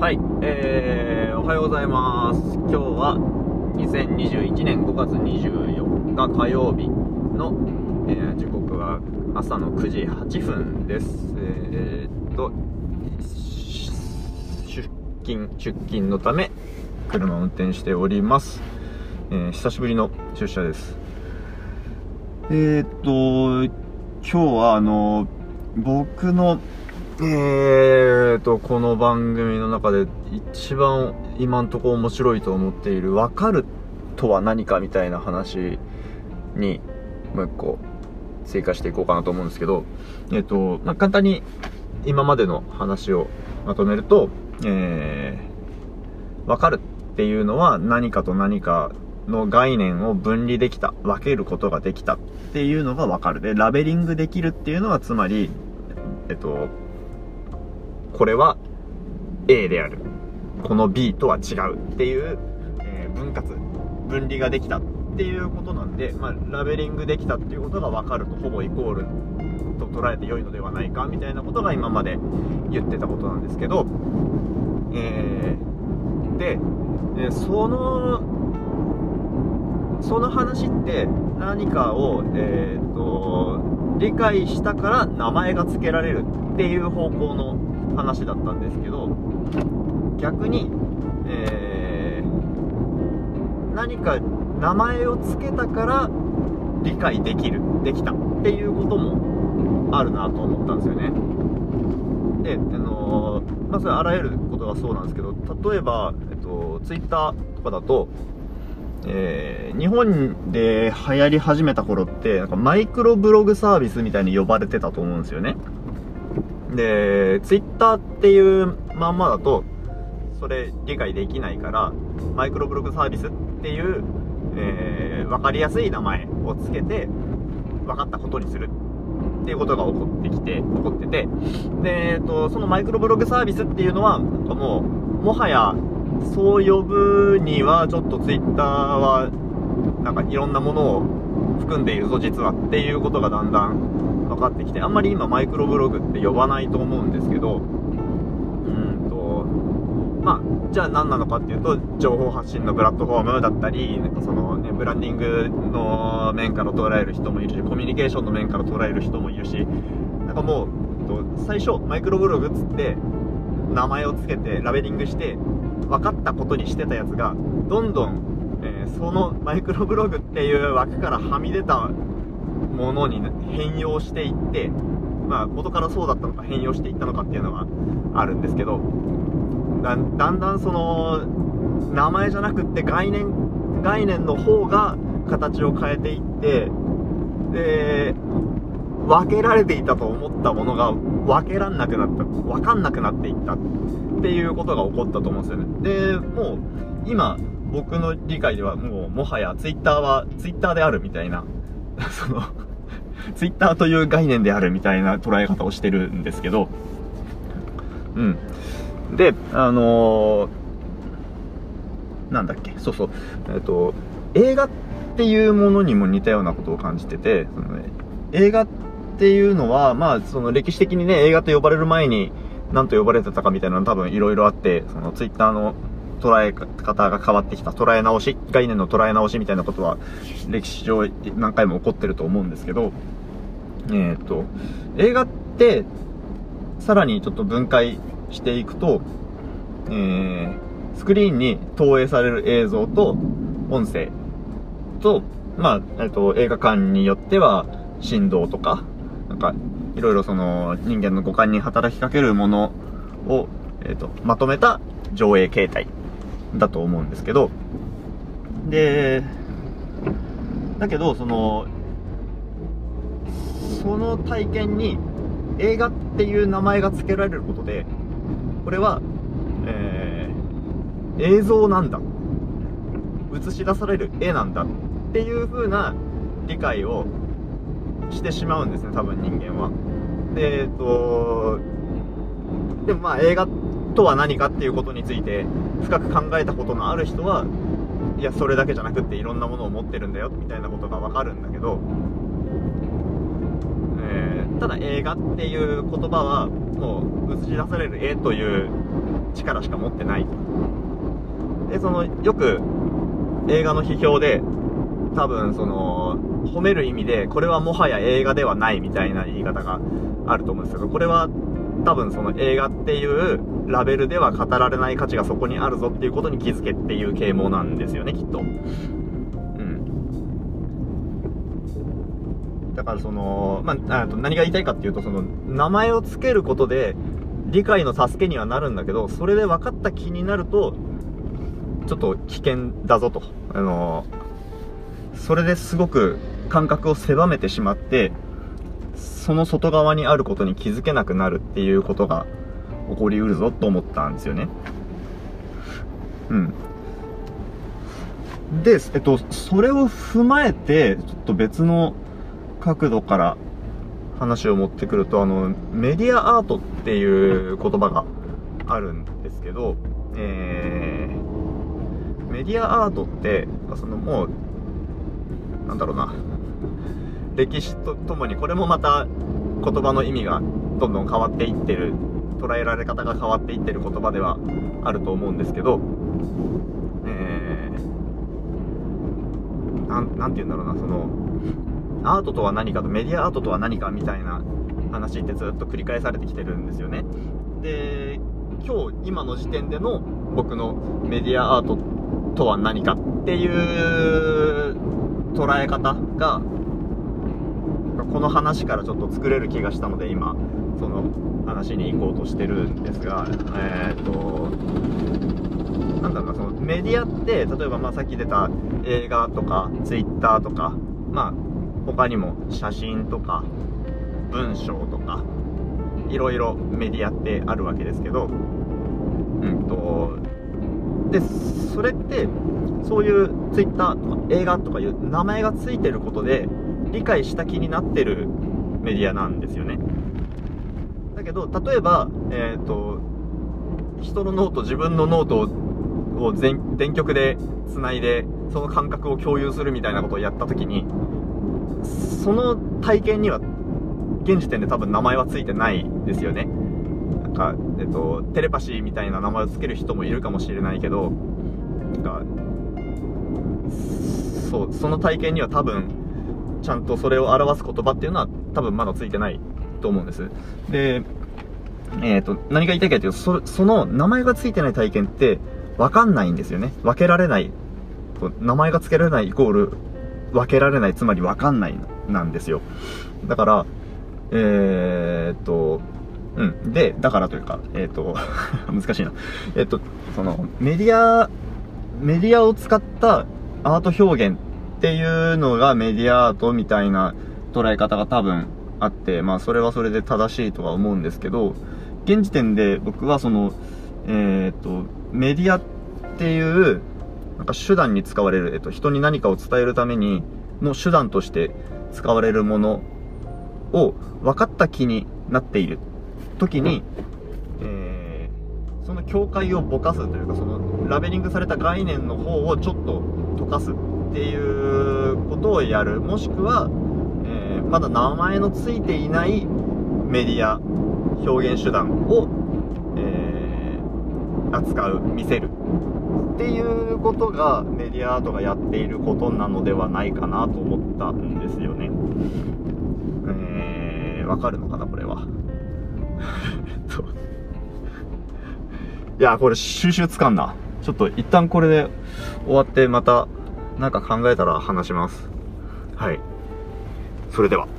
はい、えー、おはようございます。今日は2021年5月24日火曜日の、えー時刻は朝の9時8分です。えー、っと、出勤、出勤のため、車を運転しております。えー久しぶりの出社です。えー、っと、今日はあの、僕の、えーと、この番組の中で一番今んとこ面白いと思っている、わかるとは何かみたいな話に、もう一個追加していこうかなと思うんですけど、えっ、と、まあ、簡単に今までの話をまとめると、えー、わかるっていうのは何かと何かの概念を分離できた、分けることができたっていうのがわかる。で、ラベリングできるっていうのはつまり、えっと、これは A である。この B とは違うっていう、えー分割、分離ができたっていうことなんで、まあ、ラベリングできたっていうことが分かるとほぼイコールと捉えて良いのではないかみたいなことが今まで言ってたことなんですけど、えー、で、えその、その話って何かを、えー、と理解したから名前が付けられるっていう方向の話だったんですけど逆に、えー何か名前を付けたから理解できるできたっていうこともあるなと思ったんですよねで、あのーまあ、それあらゆることがそうなんですけど例えば、えっと、ツイッターとかだとえー日本で流行り始めた頃って、なんかマイクロブログサービスみたいに呼ばれてたと思うんですよね。で、ツイッターっていうまんまだと、それ理解できないから、マイクロブログサービスっていう、えーわかりやすい名前をつけて、分かったことにするっていうことが起こってきて、起こってて、で、えっと、そのマイクロブログサービスっていうのは、なんかもう、もはや、そう呼ぶには、ちょっとツイッターは、なんかいろんなものを含んでいるぞ、実はっていうことがだんだん分かってきて、あんまり今マイクロブログって呼ばないと思うんですけど、うんと、まあ、じゃあ何なのかっていうと、情報発信のプラットフォームだったり、なんかそのね、ブランディングの面から捉える人もいるし、コミュニケーションの面から捉える人もいるし、なんかもう、うんと最初、マイクロブログっつって、名前を付けて、ラベリングして、分かったことにしてたやつが、どんどん、そのマイクロブログっていう枠からはみ出たものに変容していって、まあ、元からそうだったのか変容していったのかっていうのがあるんですけど、だんだんその、名前じゃなくって概念、概念の方が形を変えていって、で、分けられていたと思ったものが分けらんなくなった、分かんなくなっていったっていうことが起こったと思うんですよね。で、もう、今、僕の理解ではもう、もはやツイッターはツイッターであるみたいな、その、ツイッターという概念であるみたいな捉え方をしてるんですけど、うん。で、あのーなんだっけ、そうそう、えっ、と、映画っていうものにも似たようなことを感じてて、そのね、映画っていうのは、まあ、その歴史的にね、映画と呼ばれる前に、何と呼ばれてたかみたいなの多分いろいろあって、そのツイッターの捉え方が変わってきた、捉え直し、概念の捉え直しみたいなことは、歴史上何回も起こってると思うんですけど、えっ、と、映画って、さらにちょっと分解していくと、えースクリーンに投影される映像と音声と、まあ、えっと、映画館によっては振動とか、なんか、いろいろその人間の五感に働きかけるものを、えっと、まとめた上映形態。だと思うんですけど、で、だけど、その、その体験に映画っていう名前が付けられることで、これは、えー、映像なんだ。映し出される絵なんだっていう風な理解をしてしまうんですね、多分人間は。で、えっと、でもまあ映画とは何かっていうことについて深く考えたことのある人は、いや、それだけじゃなくっていろんなものを持ってるんだよみたいなことがわかるんだけど、えーただ映画っていう言葉はもう映し出される絵という力しか持ってない。でそのよく映画の批評で多分その褒める意味でこれはもはや映画ではないみたいな言い方があると思うんですけどこれは多分その映画っていうラベルでは語られない価値がそこにあるぞっていうことに気づけっていう啓蒙なんですよねきっと。うん。だからその、まあ、あと何が言いたいかっていうとその名前を付けることで理解の助けにはなるんだけどそれで分かった気になるとちょっと危険だぞと。あのそれですごく感覚を狭めてしまってその外側にあることに気づけなくなるっていうことが起こりうるぞと思ったんですよね。うん。で、えっと、それを踏まえてちょっと別の角度から話を持ってくるとあのメディアアートっていう言葉があるんですけど、えー、メディアアートってそのもうなんだろうな。歴史とともにこれもまた言葉の意味がどんどん変わっていってる捉えられ方が変わっていってる言葉ではあると思うんですけど、えー、なて言うんだろうなそのアートとは何かとメディアアートとは何かみたいな話ってずっと繰り返されてきてるんですよね。で今日今の時点での僕のメディアアートとは何かっていう捉え方がこの話からちょっと作れる気がしたので今その話に行こうとしてるんですがえー、っとなんだろうなそのメディアって例えばまあさっき出た映画とかツイッターとかまあ他にも写真とか文章とかいろいろメディアってあるわけですけどうんとでそれってそういうツイッターとか映画とかいう名前がついてることで理解した気になってるメディアなんですよね。だけど例えばえっ、ー、と人のノート自分のノートを電極でつないでその感覚を共有するみたいなことをやった時にその体験には現時点で多分名前はついてないですよね。なんか、えっと、テレパシーみたいな名前を付ける人もいるかもしれないけどなんかそうその体験には多分ちゃんとそれを表す言葉っていうのは多分まだついてないと思うんです。でえっ、ー、と何が言いたいかというとそその名前がついてない体験って分かんないんですよね。分けられない名前が付けられないイコール分けられないつまり分かんないなんですよ。だからえー、っとうん。でだからというかえー、っ と難しいな。えー、っとそのメディアメディアを使ったアート表現っていうのがメディアアートみたいな捉え方が多分あって、まあそれはそれで正しいとは思うんですけど、現時点で僕はその、えっ、と、メディアっていう、なんか手段に使われる、えっと、人に何かを伝えるためにの手段として使われるものを分かった気になっている時に、えー、その境界をぼかすというか、そのラベリングされた概念の方をちょっと溶かす。っていうことをやる。もしくは、えー、まだ名前のついていないメディア、表現手段を、えー、扱う、見せる。っていうことがメディアアートがやっていることなのではないかなと思ったんですよね。えー、わかるのかな、これは。いや、これ収集つかんな。ちょっと一旦これで終わってまたなんか考えたら話します。はい。それでは。